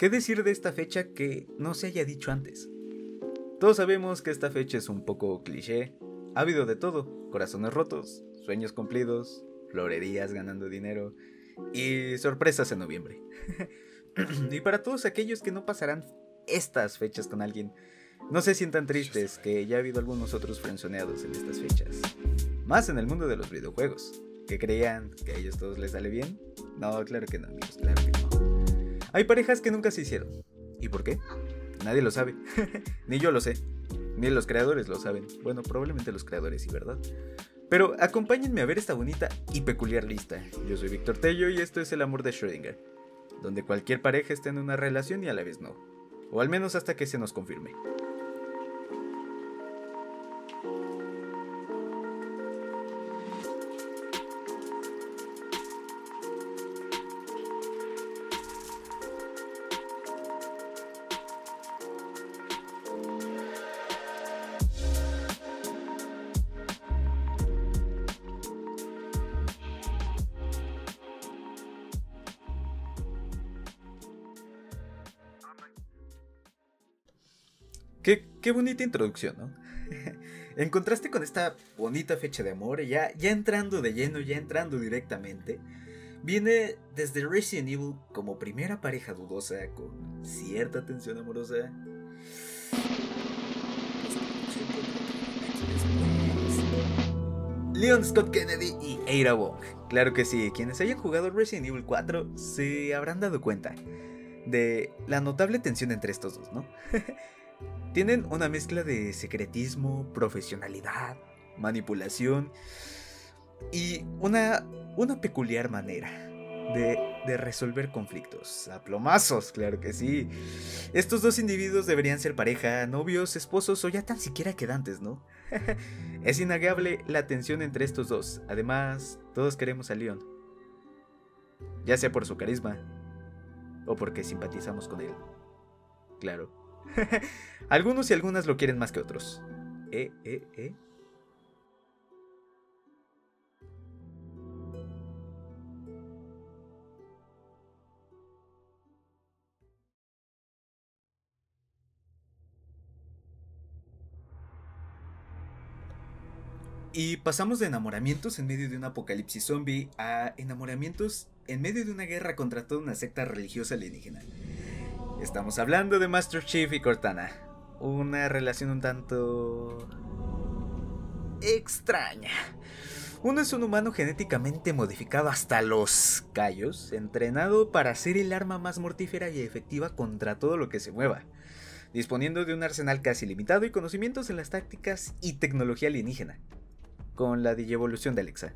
¿Qué decir de esta fecha que no se haya dicho antes? Todos sabemos que esta fecha es un poco cliché. Ha habido de todo, corazones rotos, sueños cumplidos, florerías ganando dinero y sorpresas en noviembre. y para todos aquellos que no pasarán estas fechas con alguien, no se sientan tristes que ya ha habido algunos otros frenzoneados en estas fechas. Más en el mundo de los videojuegos. ¿Que creían que a ellos todos les sale bien? No, claro que no, amigos, claro. Hay parejas que nunca se hicieron. ¿Y por qué? Nadie lo sabe. Ni yo lo sé. Ni los creadores lo saben. Bueno, probablemente los creadores, sí, ¿verdad? Pero acompáñenme a ver esta bonita y peculiar lista. Yo soy Víctor Tello y esto es El Amor de Schrödinger, donde cualquier pareja está en una relación y a la vez no. O al menos hasta que se nos confirme. Qué, bonita introducción, ¿no? en contraste con esta bonita fecha de amor, ya, ya entrando de lleno, ya entrando directamente, viene desde Resident Evil como primera pareja dudosa con cierta tensión amorosa. Leon Scott Kennedy y Ada Wong. Claro que sí, quienes hayan jugado Resident Evil 4 se habrán dado cuenta de la notable tensión entre estos dos, ¿no? Tienen una mezcla de secretismo, profesionalidad, manipulación y una, una peculiar manera de, de, resolver conflictos. A plomazos, claro que sí. Estos dos individuos deberían ser pareja, novios, esposos o ya tan siquiera quedantes, ¿no? es innegable la tensión entre estos dos. Además, todos queremos a Leon. Ya sea por su carisma o porque simpatizamos con él. Claro. Algunos y algunas lo quieren más que otros. Eh, eh, eh. Y pasamos de enamoramientos en medio de un apocalipsis zombie a enamoramientos en medio de una guerra contra toda una secta religiosa alienígena. Estamos hablando de Master Chief y Cortana. Una relación un tanto... extraña. Uno es un humano genéticamente modificado hasta los callos, entrenado para ser el arma más mortífera y efectiva contra todo lo que se mueva, disponiendo de un arsenal casi limitado y conocimientos en las tácticas y tecnología alienígena, con la digievolución de Alexa.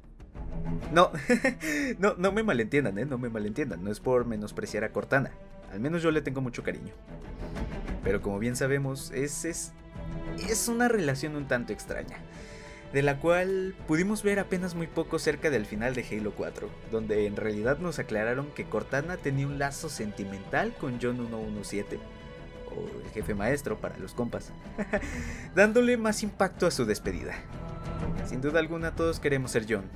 No, no, no me malentiendan, ¿eh? no me malentiendan, no es por menospreciar a Cortana. Al menos yo le tengo mucho cariño. Pero como bien sabemos, es, es, es una relación un tanto extraña, de la cual pudimos ver apenas muy poco cerca del final de Halo 4, donde en realidad nos aclararon que Cortana tenía un lazo sentimental con John 117, o el jefe maestro para los compas, dándole más impacto a su despedida. Sin duda alguna todos queremos ser John,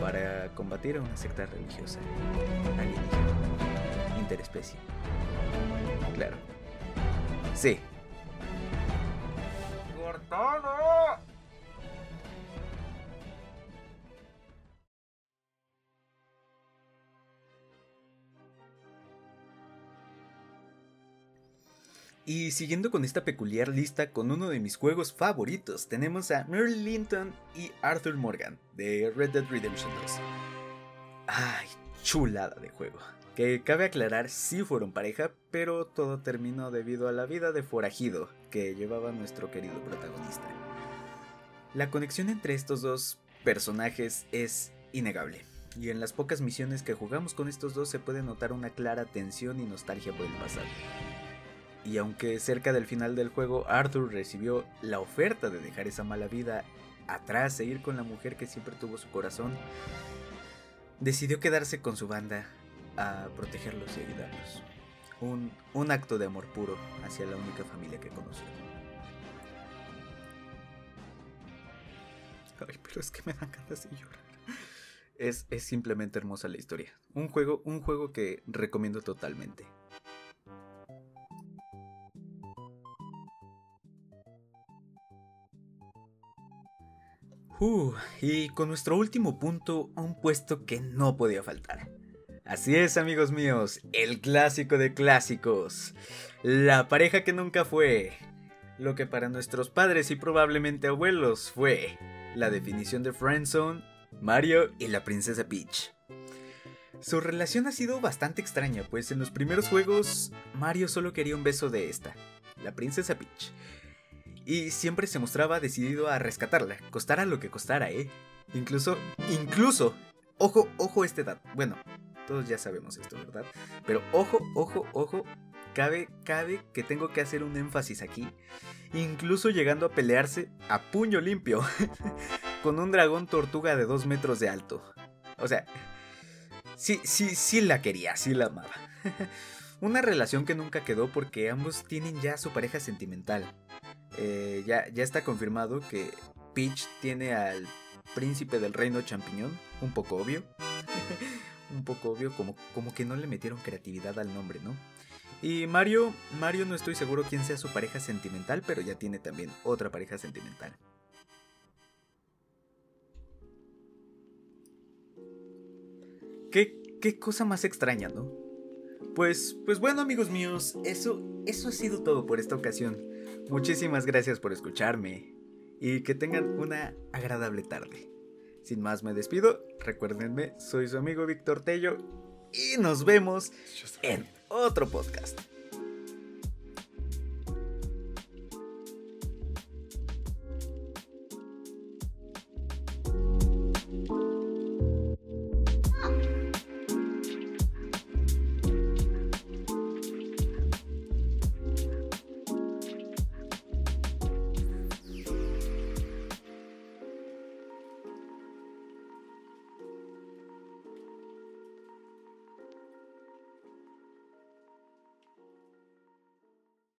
para combatir a una secta religiosa interespecie. Claro. Sí. Y siguiendo con esta peculiar lista con uno de mis juegos favoritos, tenemos a Merle Linton y Arthur Morgan de Red Dead Redemption 2. Ay, chulada de juego que cabe aclarar sí fueron pareja, pero todo terminó debido a la vida de forajido que llevaba nuestro querido protagonista. La conexión entre estos dos personajes es innegable, y en las pocas misiones que jugamos con estos dos se puede notar una clara tensión y nostalgia por el pasado. Y aunque cerca del final del juego Arthur recibió la oferta de dejar esa mala vida atrás e ir con la mujer que siempre tuvo su corazón, decidió quedarse con su banda a protegerlos y ayudarlos. Un, un acto de amor puro hacia la única familia que conoció. Ay, pero es que me dan ganas de llorar. Es, es simplemente hermosa la historia. Un juego, un juego que recomiendo totalmente. Uh, y con nuestro último punto, un puesto que no podía faltar. Así es, amigos míos, el clásico de clásicos. La pareja que nunca fue. Lo que para nuestros padres y probablemente abuelos fue la definición de Friendzone, Mario y la princesa Peach. Su relación ha sido bastante extraña, pues en los primeros juegos Mario solo quería un beso de esta, la princesa Peach y siempre se mostraba decidido a rescatarla, costara lo que costara, ¿eh? Incluso, incluso, ojo, ojo este dato. Bueno, todos ya sabemos esto, ¿verdad? Pero ojo, ojo, ojo, cabe, cabe que tengo que hacer un énfasis aquí. Incluso llegando a pelearse a puño limpio con un dragón tortuga de dos metros de alto. O sea, sí, sí, sí la quería, sí la amaba. Una relación que nunca quedó porque ambos tienen ya su pareja sentimental. Eh, ya, ya está confirmado que Peach tiene al príncipe del reino champiñón, un poco obvio. un poco obvio, como, como que no le metieron creatividad al nombre, ¿no? Y Mario, Mario no estoy seguro quién sea su pareja sentimental, pero ya tiene también otra pareja sentimental. ¿Qué, qué cosa más extraña, ¿no? Pues, pues bueno amigos míos, eso, eso ha sido todo por esta ocasión. Muchísimas gracias por escucharme y que tengan una agradable tarde. Sin más me despido, recuérdenme, soy su amigo Víctor Tello y nos vemos en otro podcast.